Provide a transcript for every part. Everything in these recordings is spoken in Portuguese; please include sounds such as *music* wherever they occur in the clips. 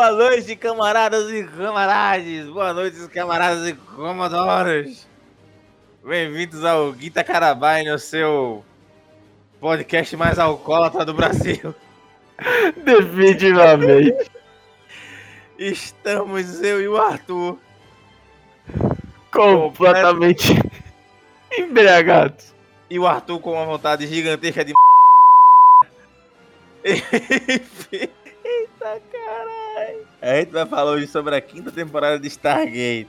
Boa noite, camaradas e camarades. Boa noite, camaradas e comodoros. Bem-vindos ao Guita Carabai, o seu podcast mais alcoólatra do Brasil. *laughs* Definitivamente. Estamos eu e o Arthur. Completamente embriagados. E o Arthur com uma vontade gigantesca de. *laughs* Eita caralho. A gente vai falar hoje sobre a quinta temporada de Stargate.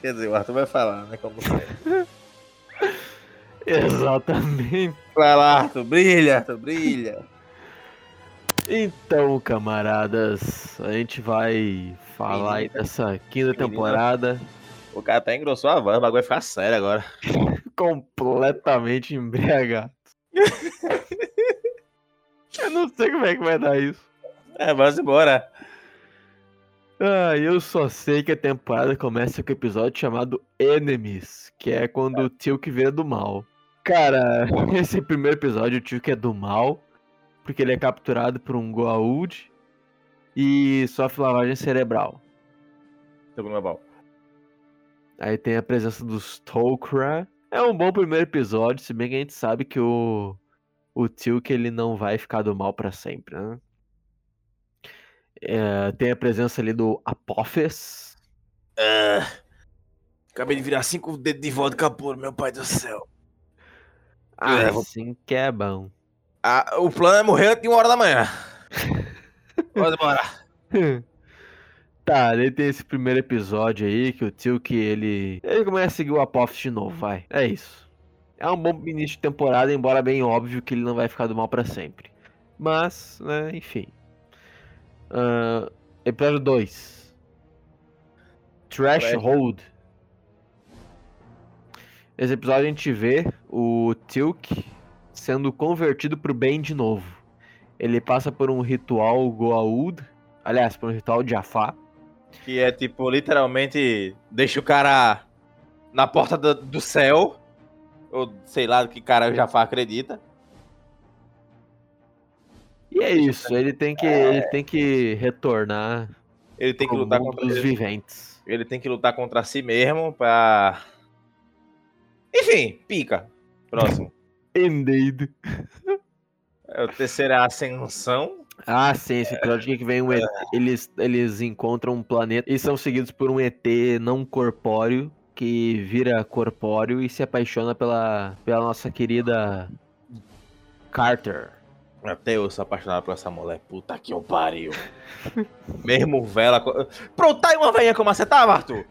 Quer dizer, o Arthur vai falar, né? Como. *laughs* Exatamente. Vai lá, Arthur, brilha, Arthur, brilha. Então, camaradas, a gente vai falar aí dessa quinta temporada. O cara até engrossou a voz, o bagulho vai ficar sério agora. *laughs* completamente embriagado. *laughs* eu não sei como é que vai dar isso. É, vamos embora. Ah, eu só sei que a temporada começa com o episódio chamado Enemies, que é quando o Tilk vira do mal. Cara, *laughs* esse primeiro episódio o Tilk é do mal, porque ele é capturado por um Goa'uld e sofre lavagem cerebral. Segundo bom. Aí tem a presença dos Tok'ra. É um bom primeiro episódio, se bem que a gente sabe que o o Tilk ele não vai ficar do mal pra sempre, né? É, tem a presença ali do Apophis. Ah, acabei de virar cinco dedos de vodka puro, meu pai do céu. Ah, É, vou- assim que é bom. Ah, o plano é morrer antes de uma hora da manhã. *laughs* Vamos embora. Tá, daí tem esse primeiro episódio aí que o Tilk ele. Ele começa a seguir o Apophis de novo, vai. É isso. É um bom início de temporada, embora bem óbvio que ele não vai ficar do mal pra sempre. Mas, né, enfim. Ah, episódio 2 Threshold. Esse episódio a gente vê o Tilk sendo convertido pro bem de novo. Ele passa por um ritual Goa'uld, aliás, por um ritual de Jafar. Que é tipo, literalmente, deixa o cara na porta do, do céu. Ou sei lá do que cara o Jafar acredita. E é isso, ele tem que, ele tem que retornar Ele tem que lutar contra ele, viventes. ele tem que lutar contra si mesmo pra. Enfim, pica. Próximo. Indeed. É o terceira ascensão. Ah, sim, esse episódio que vem um ET, eles, eles encontram um planeta e são seguidos por um ET não corpóreo que vira corpóreo e se apaixona pela, pela nossa querida Carter. Até eu sou apaixonado por essa mulher. Puta que eu pariu. *laughs* Mesmo vela. Pronto, tá aí uma velhinha como você tava, Arthur?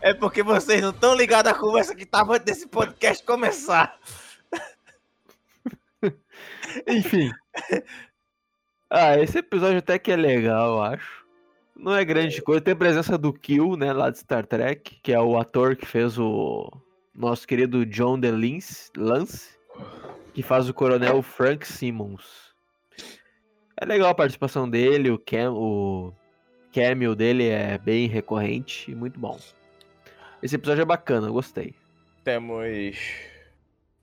É porque vocês não estão ligados à conversa que tava antes desse podcast começar. Enfim. Ah, esse episódio até que é legal, eu acho. Não é grande coisa. Tem a presença do Kill, né, lá de Star Trek, que é o ator que fez o nosso querido John DeLance, Lance, que faz o coronel Frank Simmons. É legal a participação dele, o, cam o cameo dele é bem recorrente e muito bom. Esse episódio é bacana, gostei. Temos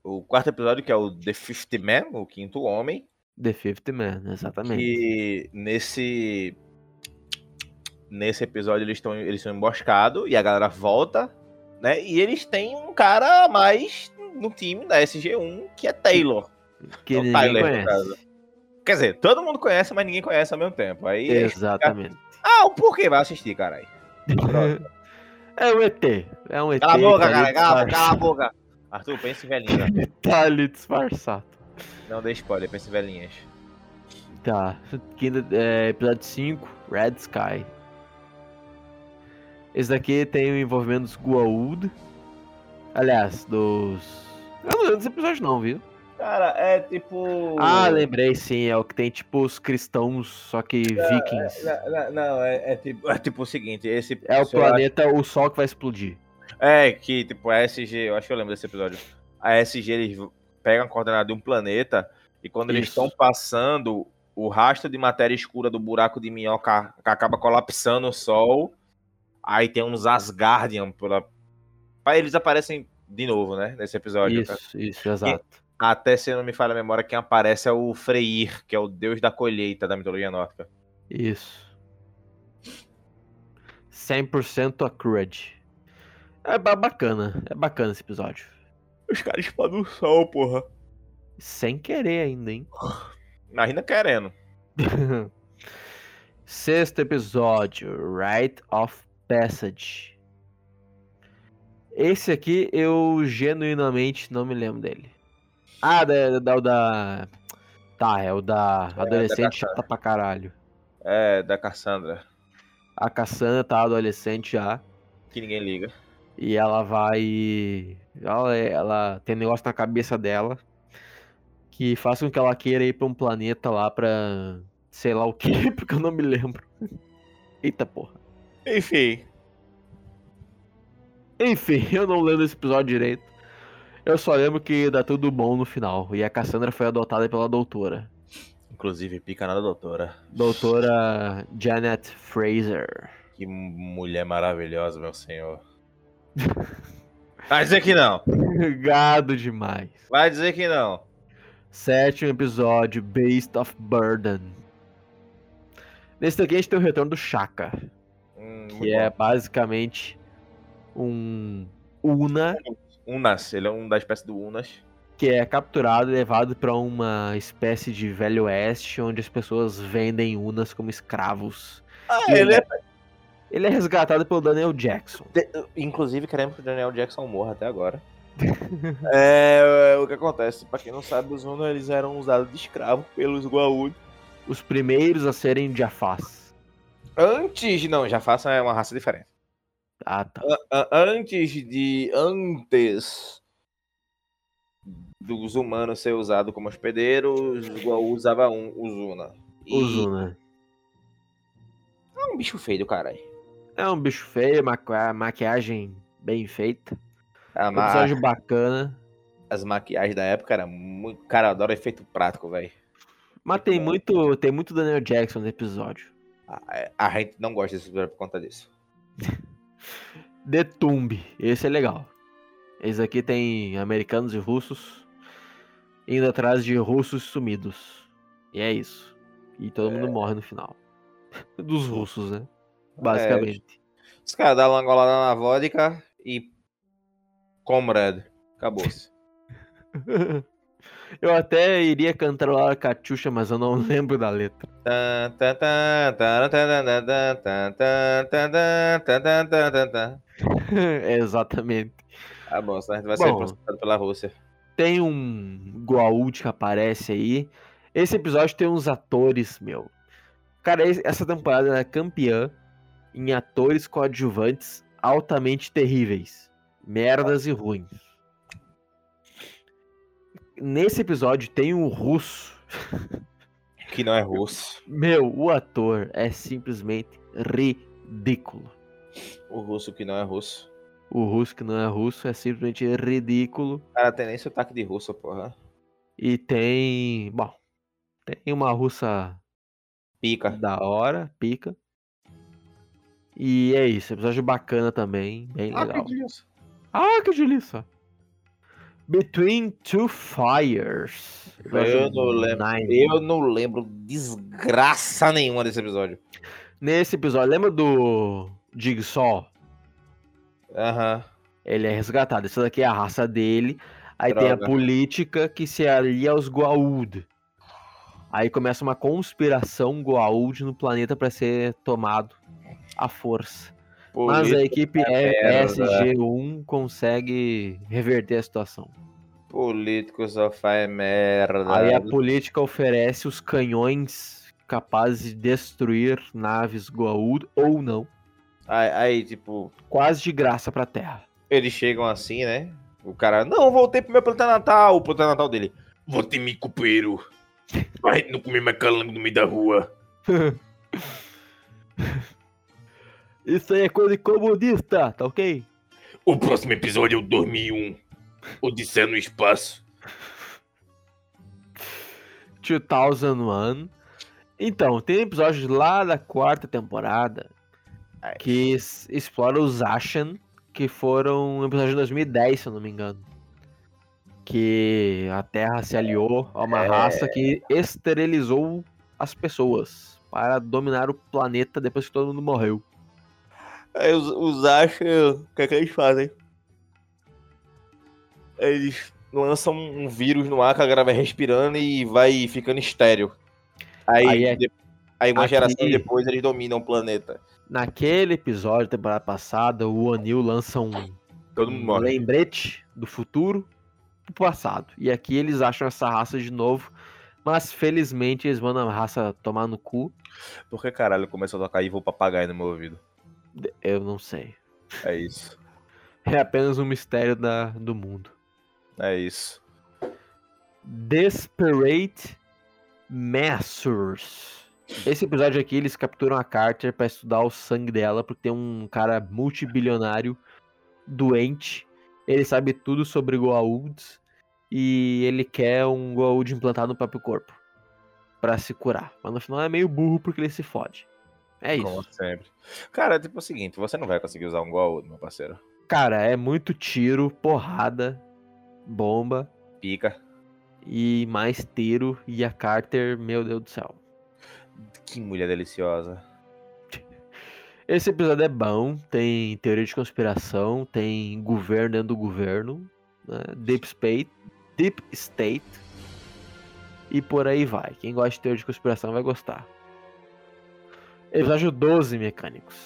o quarto episódio, que é o The Fifth Man, o quinto homem. The Fifth Man, exatamente. Que nesse. Nesse episódio eles estão eles são emboscados e a galera volta, né? E eles têm um cara a mais no time da SG1, que é Taylor. Que é o ninguém Tyler, no conhece. caso. Quer dizer, todo mundo conhece, mas ninguém conhece ao mesmo tempo. Aí. Exatamente. Ah, o porquê vai assistir, caralho? *laughs* É um ET. É um ET. Cala a boca, tá cara, cala, cala a boca. Arthur, pense em velhinha. *laughs* Tá ali disfarçado. Não dê spoiler, pense em velhinhas. Tá. Quinta, é, episódio 5, Red Sky. Esse daqui tem o envolvimento dos Goa'uld. Aliás, dos. Eu não lembro desse episódio não, viu? Cara, é tipo. Ah, lembrei sim, é o que tem tipo os cristãos, só que vikings. Não, não, não, é, é tipo, é tipo o seguinte, esse É o planeta, o sol que vai explodir. É, que tipo, a SG, eu acho que eu lembro desse episódio. A SG, eles pegam a coordenada de um planeta e quando eles Isso. estão passando, o rastro de matéria escura do buraco de minhoca acaba colapsando o Sol. Aí tem uns Asgardian pela. Aí eles aparecem de novo, né? Nesse episódio. Isso, isso, exato. Até se não me falha a memória, quem aparece é o Freyr, que é o deus da colheita da mitologia nórdica. Isso. 100% accurate. É ba- bacana, é bacana esse episódio. Os caras explodem o sol, porra. Sem querer ainda, hein? *laughs* Imagina querendo. *laughs* Sexto episódio, Rite of Passage. Esse aqui eu genuinamente não me lembro dele. Ah, da, da, da... Tá, é o da adolescente da chata pra caralho. É, da Cassandra. A Cassandra tá adolescente já. Que ninguém liga. E ela vai. Ela, ela tem um negócio na cabeça dela que faz com que ela queira ir pra um planeta lá pra. sei lá o que, *laughs* porque eu não me lembro. Eita porra. Enfim. Enfim, *laughs* eu não lembro esse episódio direito. Eu só lembro que dá tudo bom no final. E a Cassandra foi adotada pela doutora. Inclusive, pica nada, doutora. Doutora Janet Fraser. Que mulher maravilhosa, meu senhor. Vai dizer que não. *laughs* Gado demais. Vai dizer que não. Sétimo episódio, Beast of Burden. Nesse daqui a gente tem o retorno do Shaka, Hum, que é bom. basicamente um Una Unas, ele é um da espécie do Unas. que é capturado e levado pra uma espécie de velho oeste, onde as pessoas vendem Unas como escravos. Ah, E ele é. Ele é resgatado pelo Daniel Jackson. Inclusive, queremos que o Daniel Jackson morra até agora. *laughs* é, o que acontece, pra quem não sabe, os Unas eles eram usados de escravo pelos Goa'uld. Os primeiros a serem Jafás. Antes, não, já faça é uma raça diferente. Ah, tá. Antes de. Antes dos humanos ser usados como hospedeiros, os Goa'uld usava um, os Una. E Os Una. É um bicho feio do caralho. É um bicho feio, maqui- maquiagem bem feita. A ma- episódio bacana. As maquiagens da época eram muito. Cara, eu adoro efeito prático, velho. Mas tem muito, tem muito Daniel Jackson no episódio. A, gente não gosta desse episódio por conta disso. *laughs* The Tomb, esse é legal. Esse aqui tem americanos e russos indo atrás de russos sumidos. E é isso. E todo mundo morre no final. *laughs* Dos russos, né? Basicamente. Os caras dão uma angolada na vodka e. Comrade. Acabou-se. *laughs* Eu até iria cantar lá a Cachucha, mas eu não *laughs* lembro da letra. *laughs* exatamente. Ah, bom, a gente vai bom, ser processado pela Rússia. Tem um Guault que aparece aí. Esse episódio tem uns atores, meu. Cara, essa temporada ela é campeã em atores coadjuvantes altamente terríveis, merdas e ruins. Nesse episódio tem um russo. Que não é russo. Meu, o ator é simplesmente ridículo. O russo que não é russo. O russo que não é russo é simplesmente ridículo. O cara tem nem sotaque de russo, porra. E tem. Bom, tem uma russa Pica. da hora, pica. E é isso, episódio bacana também, bem legal. Ah, que delícia! Between Two Fires. Eu não lembro. Nine. Eu não lembro desgraça nenhuma desse episódio. Nesse episódio, lembra do Jigsaw? Aham. Ele é resgatado. Essa daqui é a raça dele. Aí tem a Droga. política que se alia aos Goa'uld. Aí começa uma conspiração Goa'uld no planeta para ser tomado à força. Mas a equipe merda. SG1 consegue reverter a situação. político só faz merda. Aí a política oferece os canhões capazes de destruir naves Goa'uld ou não, Aí, aí, tipo, quase de graça pra Terra. eles chegam assim, né? O cara, não, voltei pro meu planeta natal. O planeta natal dele. Volte me copeiro. Pra *laughs* gente não comer mais calango no meio da rua. *laughs* Isso aí é coisa de comunista, tá ok? O próximo episódio é o 2001. Odisseia no espaço. 2001. Então, tem episódios lá da quarta temporada Ai. que explora os Ashen, que foram um episódio de 2010, se eu não me engano. que a Terra se aliou a uma É. raça que esterilizou as pessoas para dominar o planeta depois que todo mundo morreu. Aí os, os acham. O que é que eles fazem? Eles lançam um vírus no ar que a galera vai respirando e vai ficando estéreo. Aí, Aí é- de- aí uma aqui- geração depois eles dominam o planeta. Naquele episódio da temporada passada, o O'Neill lança um Todo mundo um lembrete do futuro pro passado. E aqui eles acham essa raça de novo, mas felizmente eles mandam a raça tomar no cu. Por que caralho começou a tocar Evil Papagaio no meu ouvido? Eu não sei. É isso. É apenas um mistério da, do mundo. É isso. Desperate Measures. Esse episódio aqui, eles capturam a Carter pra estudar o sangue dela, porque tem um cara multibilionário doente. Ele sabe tudo sobre Goa'ulds e ele quer um Goa'uld implantado no próprio corpo pra se curar. Mas no final é meio burro porque ele se fode. É isso. Como sempre. Cara, tipo é o seguinte, você não vai conseguir usar um igual meu parceiro. Cara, é muito tiro, porrada, bomba Pica. e mais tiro e a Carter, meu Deus do céu. Que mulher deliciosa. Esse episódio é bom, tem teoria de conspiração, tem governo dentro do governo, né? Deep State, Deep State e por aí vai. Quem gosta de teoria de conspiração vai gostar. Episódio 12, mecânicos.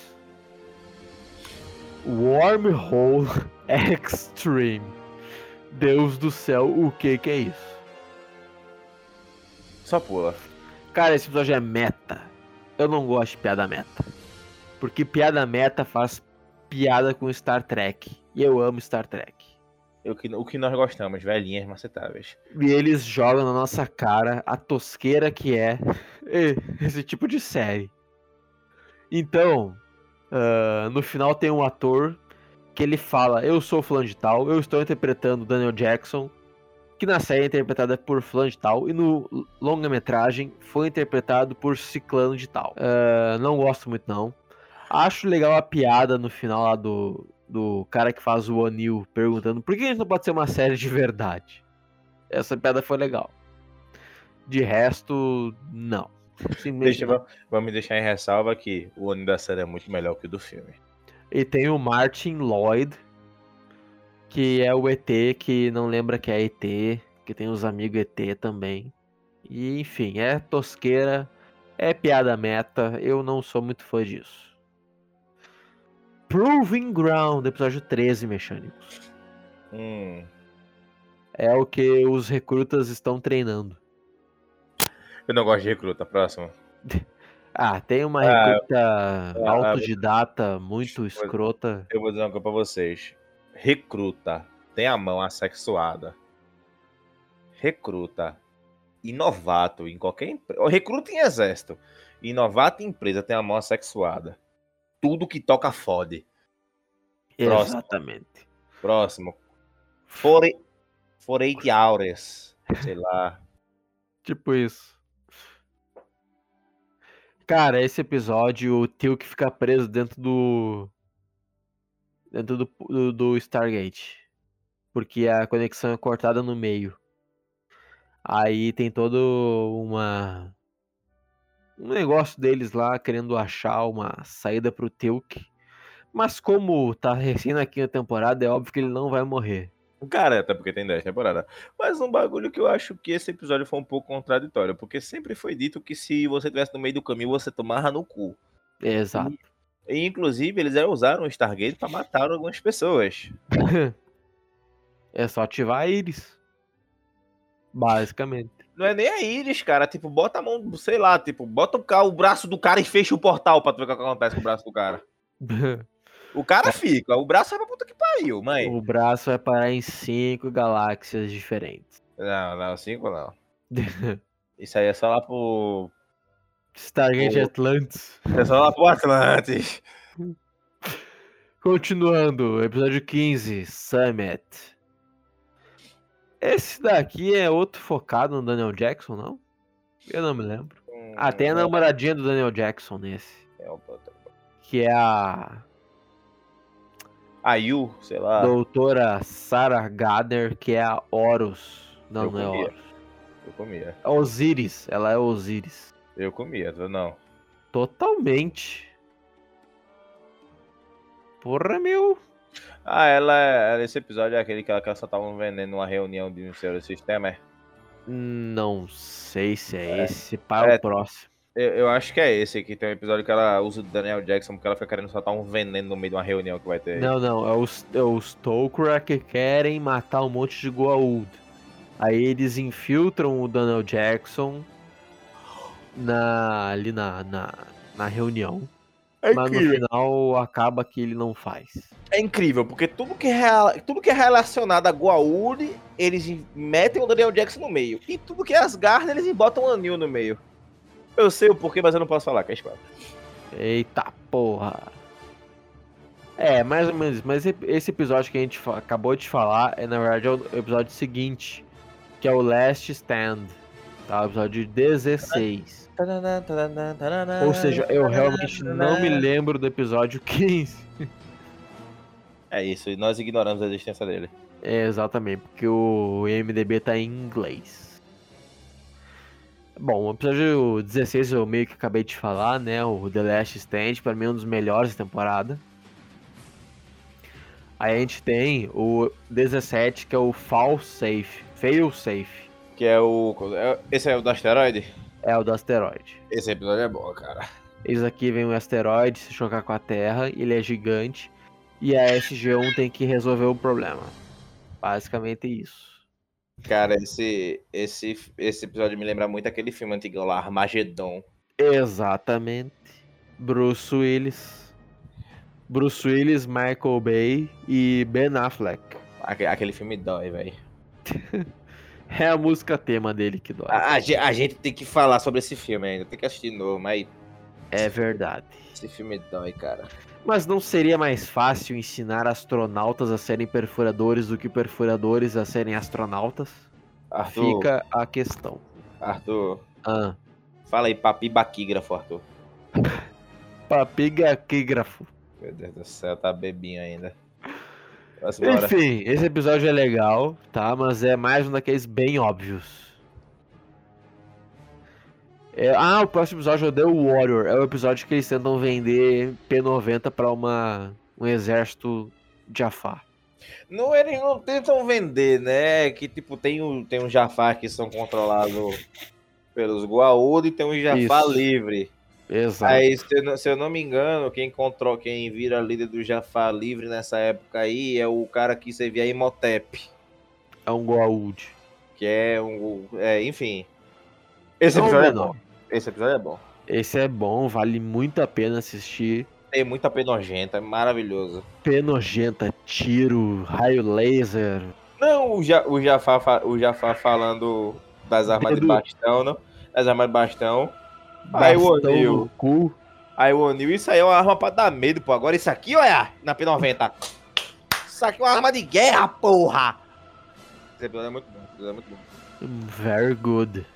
Wormhole *laughs* Extreme. Deus do céu, o que que é isso? Só pula. Cara, esse episódio é meta. Eu não gosto de piada meta. Porque piada meta faz piada com Star Trek. E eu amo Star Trek. Que, o que nós gostamos, velhinhas macetáveis. E eles jogam na nossa cara a tosqueira que é *laughs* esse tipo de série. Então, ah, no final tem um ator que ele fala: Eu sou fulano de tal, eu estou interpretando Daniel Jackson, que na série é interpretada por fulano de tal, e no longa-metragem foi interpretado por ciclano de tal. Ah, não gosto muito, não. Acho legal a piada no final lá do, do cara que faz o O'Neill perguntando por que a gente não pode ser uma série de verdade. Essa piada foi legal. De resto, não. Deixa, vamos- vamos deixar em ressalva que o ano da série é muito melhor que o do filme. E tem o Martin Lloyd, que é o ET que não lembra que é ET, que tem os amigos ET também. E enfim, é tosqueira, é piada meta, eu não sou muito fã disso. Proving Ground, episódio 13, mecânicos. Hum. É o que os recrutas estão treinando. Eu não gosto de recruta. Próximo. *laughs* Ah, tem uma Ah, recruta ah, autodidata muito escrota. Eu vou dizer uma coisa pra vocês. Recruta tem a mão assexuada. Recruta e novato em qualquer empresa. Recruta em exército. E novato em empresa tem a mão assexuada. Tudo que toca fode. Próximo. Exatamente. Próximo. For, for eight hours. Sei lá. *laughs* Tipo isso. Cara, esse episódio, o Tio que fica preso dentro do. Dentro do, do, do Stargate. Porque a conexão é cortada no meio. Aí tem todo uma. Um negócio deles lá querendo achar uma saída pro Tilk. Mas como tá recém na quinta temporada, é óbvio que ele não vai morrer. Cara, até porque tem 10 temporadas. Mas um bagulho que eu acho que esse episódio foi um pouco contraditório. Porque sempre foi dito que se você estivesse no meio do caminho, você tomava no cu. Exato. E, inclusive, eles já usaram o Stargate pra matar algumas pessoas. *laughs* É só ativar a Iris. Basicamente. Não é nem a Iris, cara. Tipo, bota a mão, sei lá, tipo, bota o, o braço do cara e fecha o portal pra tu ver o que acontece com o braço do cara. *laughs* O cara fica, o braço é pra puta que pariu, mãe. o braço vai parar em cinco galáxias diferentes. Não, não, cinco não. *laughs* Isso aí é só lá pro. Stargate O- Atlantis. É só lá pro Atlantis. *laughs* Continuando, episódio 15, Summit. Esse daqui é outro focado no Daniel Jackson, não? Eu não me lembro. Ah, tem a namoradinha do Daniel Jackson nesse. É o- Que é a. A Yu, sei lá. Doutora Sarah Gardner, que é a Horus. Não, Eu não é comia. Horus. Eu comia. É Osiris. Ela é Osiris. Eu comia, não. Totalmente. Porra, meu. Ah, ela, ela- esse episódio é aquele que ela, que ela só tava um veneno numa reunião de um senhor sistema, é? Não sei se é, É. esse. Para É. o próximo. Eu, eu acho que é esse que tem um episódio que ela usa o Daniel Jackson porque ela fica querendo soltar um veneno no meio de uma reunião que vai ter. Não, não. É os, é os Tok'ra que querem matar um monte de Goa'uld. Aí eles infiltram o Daniel Jackson na, ali na, na, na reunião. É mas no final acaba que ele não faz. É incrível, porque tudo que, é, rela- tudo que é relacionado a Goa'uld, eles metem o Daniel Jackson no meio. E tudo que é Asgard, eles botam o Anil no meio. Eu sei o porquê, mas eu não posso falar, que é spoiler. Eita porra. É, mais ou menos. isso. Mas esse episódio que a gente acabou de falar é, na verdade, é o episódio seguinte. Que é o Last Stand. Tá? O episódio 16. Ou seja, eu realmente não me lembro do episódio 15. É isso, e nós ignoramos a existência dele. É, exatamente, porque o IMDB tá em inglês. Bom, o episódio 16 eu meio que acabei de falar, né? O The Last Stand, pra mim é um dos melhores da temporada. Aí a gente tem o 17, que é o Fall Safe, Fail Safe. Que é o. é- Esse é o do asteroide? É o do asteroide. Esse episódio é bom, cara. Eis aqui vem um asteroide se chocar com a Terra, ele é gigante, e a SG-1 tem que resolver o problema. Basicamente isso. Cara, esse, esse, esse episódio me lembra muito aquele filme antigo lá, Armagedon. Exatamente. Bruce Willis. Bruce Willis, Michael Bay e Ben Affleck. Aque- Aquele filme dói, velho. *laughs* É a música tema dele que dói. A, a gente tem que falar sobre esse filme ainda, tem que assistir de novo, mas É verdade. esse filme dói, cara. Mas não seria mais fácil ensinar astronautas a serem perfuradores do que perfuradores a serem astronautas? Arthur, Fica a questão. Arthur, Ah, fala aí, papi baquígrafo, Arthur. *laughs* papigaquígrafo. Meu Deus do céu, tá bebinho ainda. Enfim, esse episódio é legal, tá? Mas é mais um daqueles bem óbvios. É- ah, o próximo episódio é o The Warrior. É o episódio que eles tentam vender P90 pra uma, um exército Jafar. Não, eles não tentam vender, né? Que tipo, tem, um, tem um Jafar que são controlados pelos Goa'uld e tem um Jafar Isso. livre. Exato. Aí, se eu, não, se eu não me engano, quem controla, quem vira líder do Jafar livre nessa época aí é o cara que servia Imhotep, É um Goa'uld. que é um, é, enfim. Esse Não, episódio é bom. Esse episódio é bom. Esse é bom, vale muito a pena assistir. Tem muita penogenta, é maravilhoso. Penogenta, tiro, raio laser. Não, o, ja, o, Jafar, fa- o Jafar falando das armas de bastão, não? Das armas de bastão. Aí o bastão O'Neill. Aí o O'Neill, isso aí é uma arma pra dar medo, pô. Agora isso aqui, olha, na P90. Isso aqui é uma arma de guerra, porra! Esse episódio é muito bom, esse episódio é muito bom. Very good.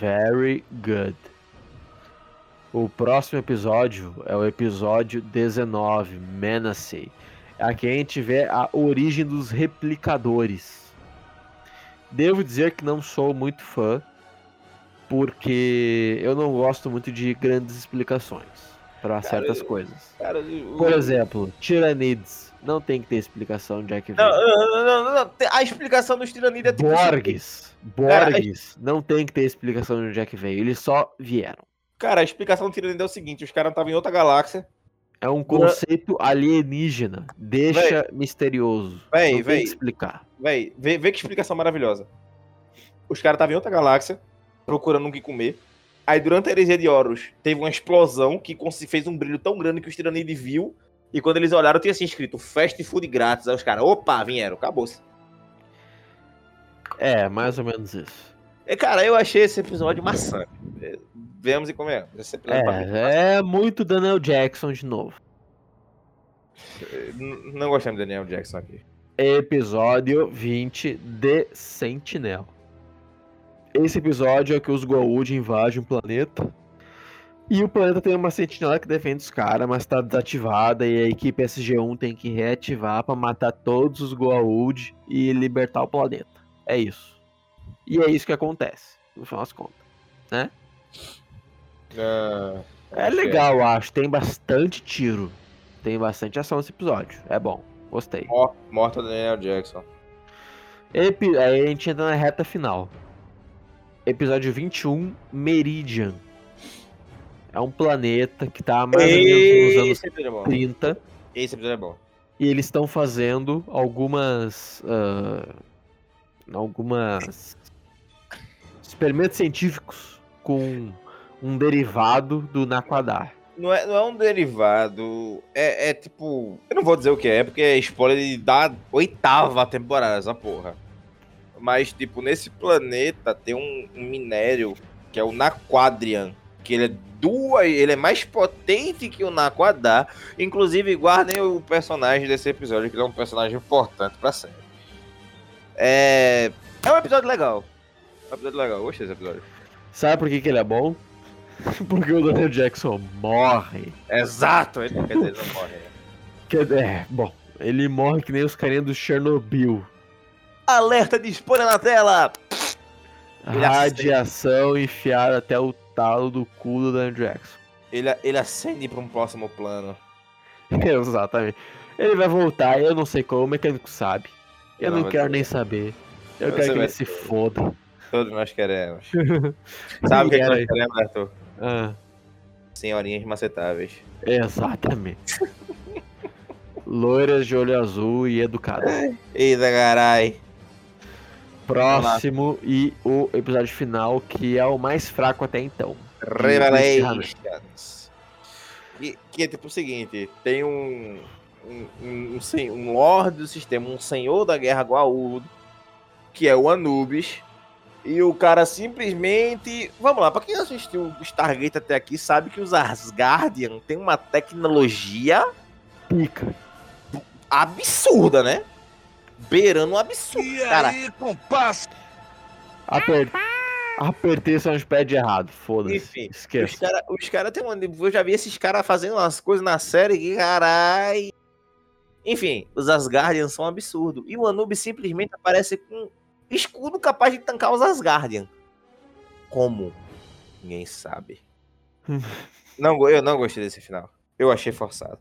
Very good. O próximo episódio é o episódio 19, Menace. Aqui a gente vê a origem dos replicadores. Devo dizer que não sou muito fã, porque eu não gosto muito de grandes explicações para certas coisas. Cara, o- Por exemplo, Tiranids. Não tem que ter explicação de que Não, veio. não, não, não, não, A explicação dos tiranidos é. Borgs. Borgs. Não tem que ter explicação de onde é que veio. Eles só vieram. Cara, a explicação do tiranida é o seguinte: os caras estavam em outra galáxia. É um conceito alienígena. Deixa misterioso. Véi, não véi. explicar. Véi, vê, vê que explicação maravilhosa. Os caras estavam em outra galáxia, procurando o que comer. Aí, durante a heresia de Horus, teve uma explosão que fez um brilho tão grande que os tiranides viu. E quando eles olharam, tinha assim escrito fast food grátis. Aí os caras, opa, vieram, acabou-se. É, mais ou menos isso. E, cara, eu achei esse episódio maçante. É, Vemos e comemos. Mim, É, é muito Daniel Jackson de novo. Não gostamos de Daniel Jackson aqui. Episódio 20 de Sentinel. Esse episódio é que os Goa'uld invadem um planeta E o planeta tem uma sentinela que defende os caras, mas tá desativada e a equipe SG-1 tem que reativar pra matar todos os Goa'uld e libertar o planeta. É isso. E é isso que acontece, no final das contas. Ah, É legal, eu acho. Tem bastante tiro. Tem bastante ação nesse episódio. É bom. Gostei. Mor- Morta Daniel Jackson. Epi- Aí a gente entra na reta final. Episódio 21, Meridian. É um planeta que tá mais ou menos nos anos Esse é bom. 30. Esse episódio é bom. E eles estão fazendo algumas. ah, algumas. experimentos científicos com um derivado do Naquadar. Não é, não é um derivado. É, é tipo. Eu não vou dizer o que é, porque é spoiler da oitava temporada, essa porra. Mas, tipo, nesse planeta tem um, um minério que é o Naquadrian. Que ele é duas. Ele é mais potente que o Naquadar. Inclusive, guardem o personagem desse episódio, que ele é um personagem importante pra série. É. É um episódio legal. É um episódio legal. Gostei desse episódio. Sabe por que, que ele é bom? *laughs* Porque o Daniel Jackson morre. Exato! Ele, quer dizer, não morre. né? Que, é, bom, ele morre que nem os carinhas do Chernobyl. Alerta de spoiler na tela! Radiação enfiada até o talo do cu do Daniel Jackson. Ele, ele acende pra um próximo plano. *laughs* Exatamente. Ele vai voltar, eu não sei como, o mecânico sabe. Eu Não, não quero nem saber. Eu Você quero que vai ele se foda. Todos nós queremos. *laughs* Sabe o que, que nós queremos, Arthur? Ah, Senhorinhas macetáveis. exatamente. *laughs* Loiras de olho azul e educadas. Eita, carai. Próximo e o episódio final, que é o mais fraco até então. Revelations. E, que é tipo o seguinte: tem um. Um, um, um, um lord do sistema, um senhor da guerra Goa'uld, que é o Anubis. E o cara simplesmente. Vamos lá, pra quem assistiu o Stargate até aqui, sabe que os Asgardian tem uma tecnologia Pica. absurda, né? Beirando um absurdo. cara, Aper... Apertei o soundpad errado. Foda-se. Enfim, Os Esqueça. caras os cara tem uma. Eu já vi esses caras fazendo umas coisas na série que, carai. Enfim, os Asgardians são um absurdo. E o Anubis simplesmente aparece com escudo capaz de tancar os Asgardian. Como? Ninguém sabe. *laughs* não, eu não gostei desse final. Eu achei forçado.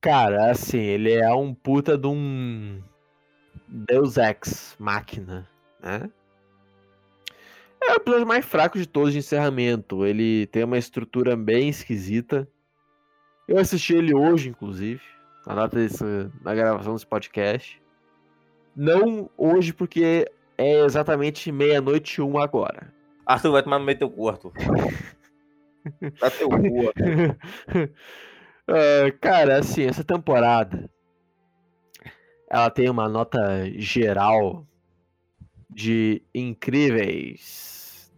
Cara, assim, ele é um puta de um Deus Ex máquina, né? É o episódio mais fraco de todos de encerramento. Ele tem uma estrutura bem esquisita. Eu assisti ele hoje, inclusive, na data desse, da gravação desse podcast. Não hoje, porque é exatamente meia-noite e um agora. Arthur vai tomar no meio do teu cu, Arthur. Dá teu cu, *laughs* Arthur. Ah, cara, assim, essa temporada ela tem uma nota geral de incríveis.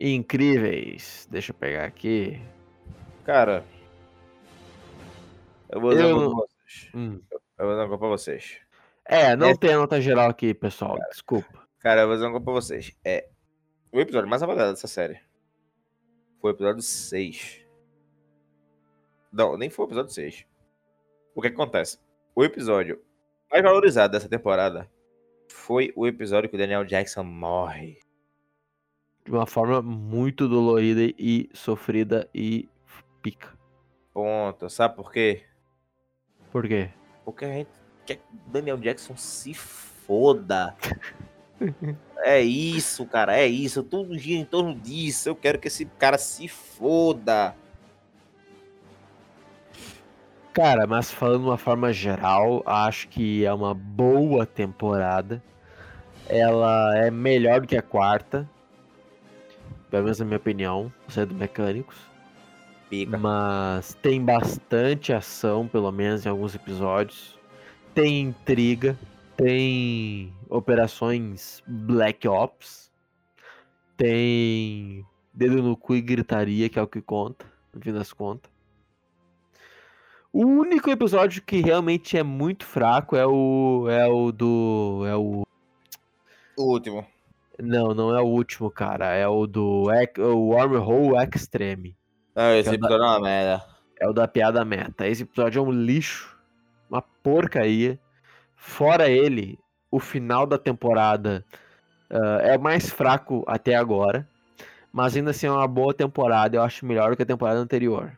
Incríveis. Deixa eu pegar aqui. Cara. Eu vou dar Eu uma não-. Hum. Eu vou dar uma pra vocês. É, não Essa- tem a nota geral aqui, pessoal. Desculpa. Cara, eu vou dizer uma coisa pra vocês. É. O episódio mais avaliado dessa série foi o episódio 6. Não, nem foi o episódio 6. O que acontece? O episódio mais valorizado dessa temporada foi o episódio que o Daniel Jackson morre. De uma forma muito dolorida e sofrida e pica. Ponto. Sabe por quê? Por quê? Porque a gente quer que Daniel Jackson se foda. É isso, cara, é isso. Tudo gira em torno disso. Eu quero que esse cara se foda. Cara, mas falando de uma forma geral, acho que é uma boa temporada. Ela é melhor do que a quarta. Pelo menos na minha opinião, você é do Mecânicos. Pica. Mas tem bastante ação, pelo menos em alguns episódios. Tem intriga, tem operações Black Ops, tem dedo no cu e gritaria, que é o que conta, no fim das contas. O único episódio que realmente é muito fraco é o é o do é o O último. Não, não é o último, cara. É o do o Wormhole Extreme. Não, esse É da- episódio é uma merda. É o da piada meta. Esse episódio é um lixo. Uma porcaria. Fora ele, o final da temporada ah, é mais fraco até agora. Mas ainda assim é uma boa temporada. Eu acho melhor do que a temporada anterior.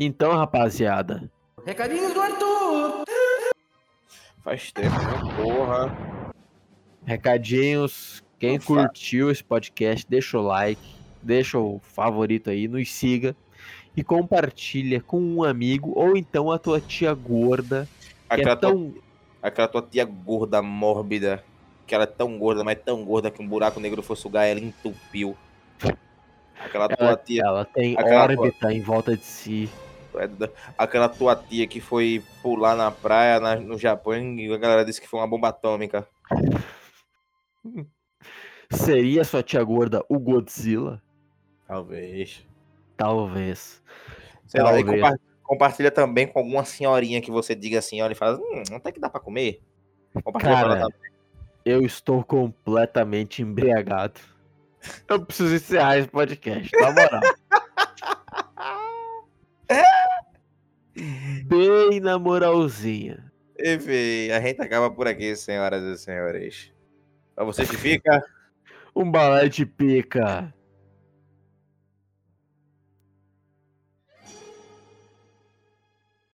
Então, rapaziada, Recadinhos do Arthur! Faz tempo, né? Porra. recadinhos. Quem Não curtiu esse podcast, deixa o like, deixa o favorito aí, nos siga e compartilha com um amigo ou então a tua tia gorda, que Aquela, é tua, tão aquela tua tia gorda, mórbida. Que ela é tão gorda, mas tão gorda que um buraco negro foi sugar ela entupiu. Aquela tua Ela, tia. ela tem aquela órbita em volta de si. Aquela tua tia que foi pular na praia na- no Japão e a galera disse que foi uma bomba atômica. *laughs* Seria sua tia gorda o Godzilla? Talvez. Talvez. Sei lá, e Talvez. compa- compartilha também com alguma senhorinha que você diga assim, olha, e fala, hum, até que dá pra comer. Compartilha ela Cara, também. Eu estou completamente embriagado. Eu preciso encerrar esse podcast, na moral. *laughs* Bem na moralzinha. Enfim, a gente acaba por aqui, senhoras e senhores. Pra você que fica, *laughs* Um balé de pica.